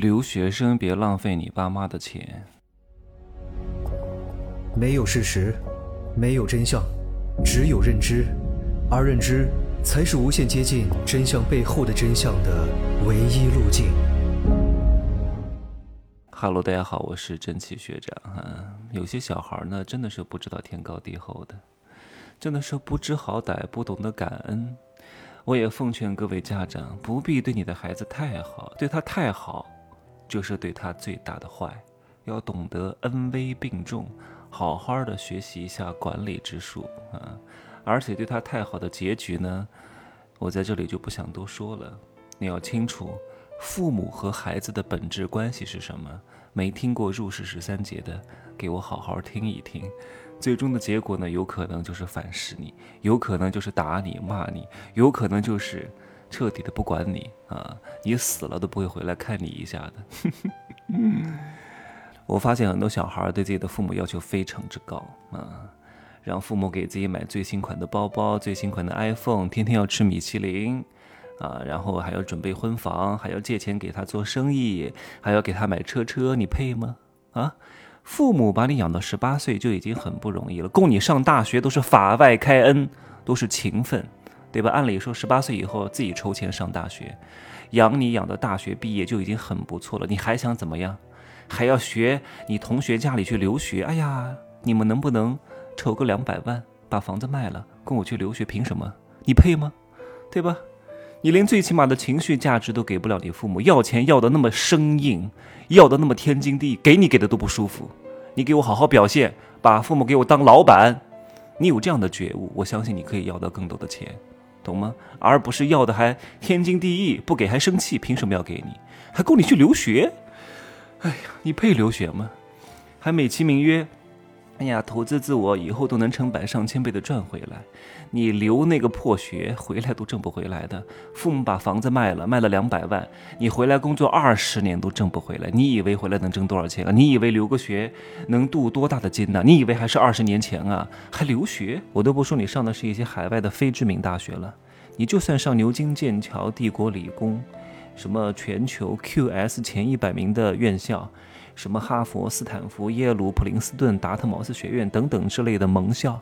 留学生别浪费你爸妈的钱。没有事实，没有真相，只有认知，而认知才是无限接近真相背后的真相的唯一路径。哈喽，大家好，我是真奇学长哈。有些小孩呢，真的是不知道天高地厚的，真的是不知好歹，不懂得感恩。我也奉劝各位家长，不必对你的孩子太好，对他太好。就是对他最大的坏，要懂得恩威并重，好好的学习一下管理之术啊！而且对他太好的结局呢，我在这里就不想多说了。你要清楚，父母和孩子的本质关系是什么？没听过入世十三节的，给我好好听一听。最终的结果呢，有可能就是反噬你，有可能就是打你、骂你，有可能就是。彻底的不管你啊，你死了都不会回来看你一下的。我发现很多小孩对自己的父母要求非常之高啊，让父母给自己买最新款的包包、最新款的 iPhone，天天要吃米其林啊，然后还要准备婚房，还要借钱给他做生意，还要给他买车车，你配吗？啊，父母把你养到十八岁就已经很不容易了，供你上大学都是法外开恩，都是情分。对吧？按理说，十八岁以后自己筹钱上大学，养你养到大学毕业就已经很不错了。你还想怎么样？还要学你同学家里去留学？哎呀，你们能不能筹个两百万，把房子卖了，供我去留学？凭什么？你配吗？对吧？你连最起码的情绪价值都给不了你父母，要钱要的那么生硬，要的那么天经地义，给你给的都不舒服。你给我好好表现，把父母给我当老板。你有这样的觉悟，我相信你可以要到更多的钱。懂吗？而不是要的还天经地义，不给还生气，凭什么要给你？还供你去留学？哎呀，你配留学吗？还美其名曰，哎呀，投资自我以后都能成百上千倍的赚回来。你留那个破学回来都挣不回来的。父母把房子卖了，卖了两百万，你回来工作二十年都挣不回来。你以为回来能挣多少钱啊？你以为留个学能镀多大的金呢？你以为还是二十年前啊？还留学？我都不说你上的是一些海外的非知名大学了，你就算上牛津、剑桥、帝国理工，什么全球 QS 前一百名的院校，什么哈佛、斯坦福、耶鲁、普林斯顿、达特茅斯学院等等之类的盟校。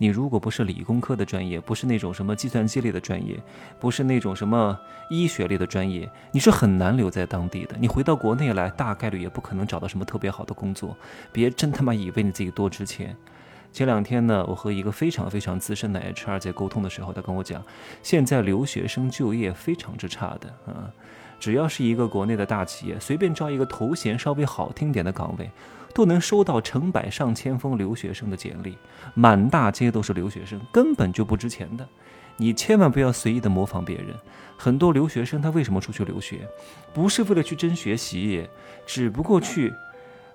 你如果不是理工科的专业，不是那种什么计算机类的专业，不是那种什么医学类的专业，你是很难留在当地的。你回到国内来，大概率也不可能找到什么特别好的工作。别真他妈以为你自己多值钱。前两天呢，我和一个非常非常资深的 HR 在沟通的时候，他跟我讲，现在留学生就业非常之差的啊，只要是一个国内的大企业，随便招一个头衔稍微好听点的岗位。都能收到成百上千封留学生的简历，满大街都是留学生，根本就不值钱的。你千万不要随意的模仿别人。很多留学生他为什么出去留学？不是为了去真学习，只不过去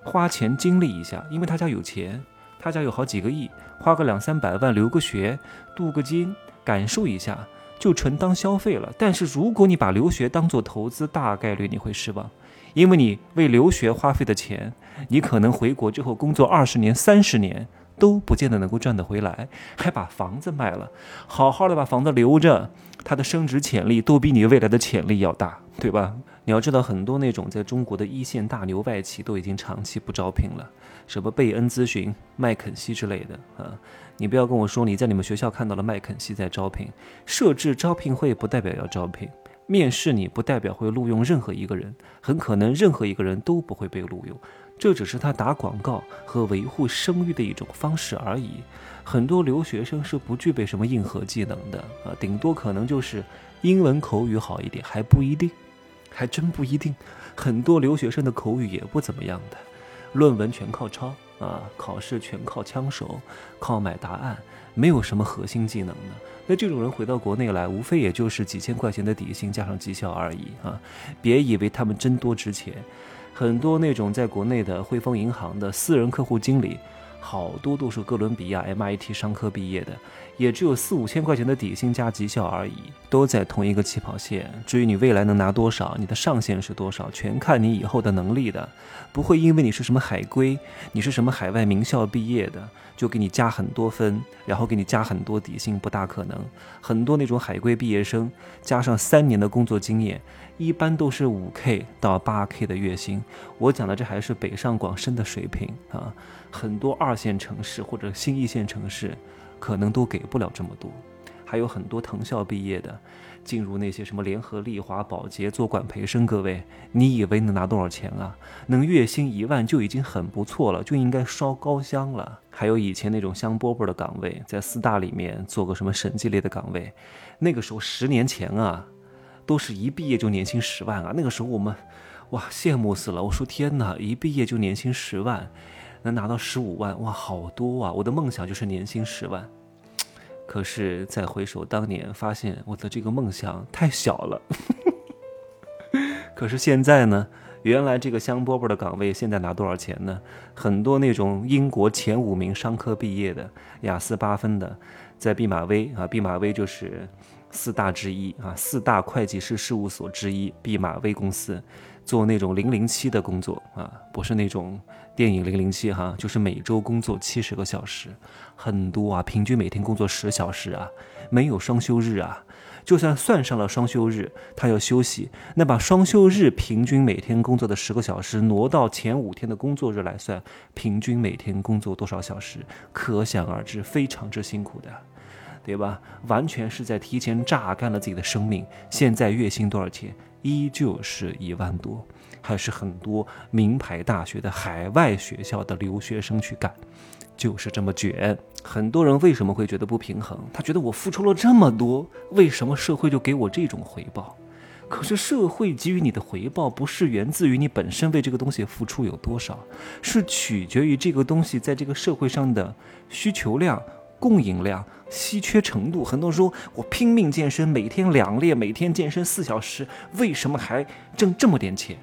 花钱经历一下，因为他家有钱，他家有好几个亿，花个两三百万留个学，镀个金，感受一下，就纯当消费了。但是如果你把留学当做投资，大概率你会失望。因为你为留学花费的钱，你可能回国之后工作二十年、三十年都不见得能够赚得回来，还把房子卖了，好好的把房子留着，它的升值潜力都比你未来的潜力要大，对吧？你要知道，很多那种在中国的一线大牛外企都已经长期不招聘了，什么贝恩咨询、麦肯锡之类的啊，你不要跟我说你在你们学校看到了麦肯锡在招聘，设置招聘会不代表要招聘。面试你不代表会录用任何一个人，很可能任何一个人都不会被录用，这只是他打广告和维护声誉的一种方式而已。很多留学生是不具备什么硬核技能的啊，顶多可能就是英文口语好一点，还不一定，还真不一定。很多留学生的口语也不怎么样的，论文全靠抄啊，考试全靠枪手，靠买答案，没有什么核心技能的。那这种人回到国内来，无非也就是几千块钱的底薪加上绩效而已啊！别以为他们真多值钱，很多那种在国内的汇丰银行的私人客户经理，好多都是哥伦比亚 MIT 商科毕业的，也只有四五千块钱的底薪加绩效而已，都在同一个起跑线。至于你未来能拿多少，你的上限是多少，全看你以后的能力的，不会因为你是什么海归，你是什么海外名校毕业的，就给你加很多分，然后给你加很多底薪，不大可能。很多那种海归毕业生，加上三年的工作经验。一般都是五 K 到八 K 的月薪，我讲的这还是北上广深的水平啊，很多二线城市或者新一线城市，可能都给不了这么多。还有很多藤校毕业的，进入那些什么联合利华、保洁做管培生，各位，你以为能拿多少钱啊？能月薪一万就已经很不错了，就应该烧高香了。还有以前那种香饽饽的岗位，在四大里面做个什么审计类的岗位，那个时候十年前啊。都是一毕业就年薪十万啊！那个时候我们，哇，羡慕死了。我说天哪，一毕业就年薪十万，能拿到十五万，哇，好多啊！我的梦想就是年薪十万。可是再回首当年，发现我的这个梦想太小了。可是现在呢？原来这个香饽饽的岗位现在拿多少钱呢？很多那种英国前五名商科毕业的，雅思八分的，在毕马威啊，毕马威就是。四大之一啊，四大会计师事务所之一，毕马威公司，做那种零零七的工作啊，不是那种电影零零七哈，就是每周工作七十个小时，很多啊，平均每天工作十小时啊，没有双休日啊，就算算上了双休日，他要休息，那把双休日平均每天工作的十个小时挪到前五天的工作日来算，平均每天工作多少小时，可想而知，非常之辛苦的。对吧？完全是在提前榨干了自己的生命。现在月薪多少钱？依旧是一万多，还是很多名牌大学的海外学校的留学生去干，就是这么卷。很多人为什么会觉得不平衡？他觉得我付出了这么多，为什么社会就给我这种回报？可是社会给予你的回报，不是源自于你本身为这个东西付出有多少，是取决于这个东西在这个社会上的需求量。供应量稀缺程度，很多人说我拼命健身，每天两练，每天健身四小时，为什么还挣这么点钱？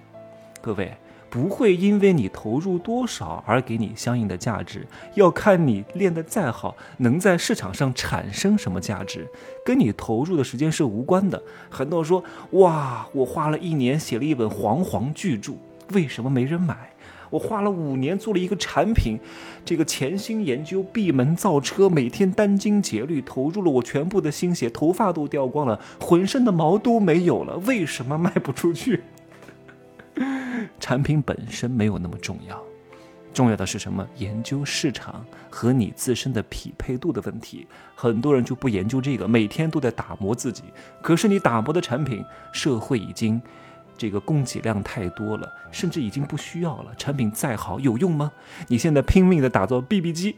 各位不会因为你投入多少而给你相应的价值，要看你练得再好，能在市场上产生什么价值，跟你投入的时间是无关的。很多人说哇，我花了一年写了一本煌煌巨著，为什么没人买？我花了五年做了一个产品，这个潜心研究，闭门造车，每天殚精竭虑，投入了我全部的心血，头发都掉光了，浑身的毛都没有了，为什么卖不出去？产品本身没有那么重要，重要的是什么？研究市场和你自身的匹配度的问题。很多人就不研究这个，每天都在打磨自己，可是你打磨的产品，社会已经。这个供给量太多了，甚至已经不需要了。产品再好有用吗？你现在拼命的打造 BB 机，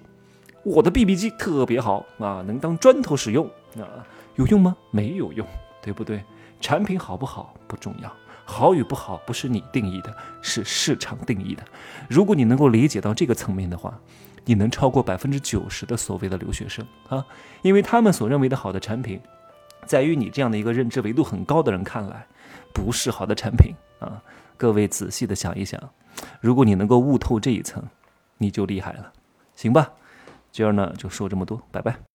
我的 BB 机特别好啊，能当砖头使用啊，有用吗？没有用，对不对？产品好不好不重要，好与不好不是你定义的，是市场定义的。如果你能够理解到这个层面的话，你能超过百分之九十的所谓的留学生啊，因为他们所认为的好的产品，在于你这样的一个认知维度很高的人看来。不是好的产品啊！各位仔细的想一想，如果你能够悟透这一层，你就厉害了，行吧？今儿呢就说这么多，拜拜。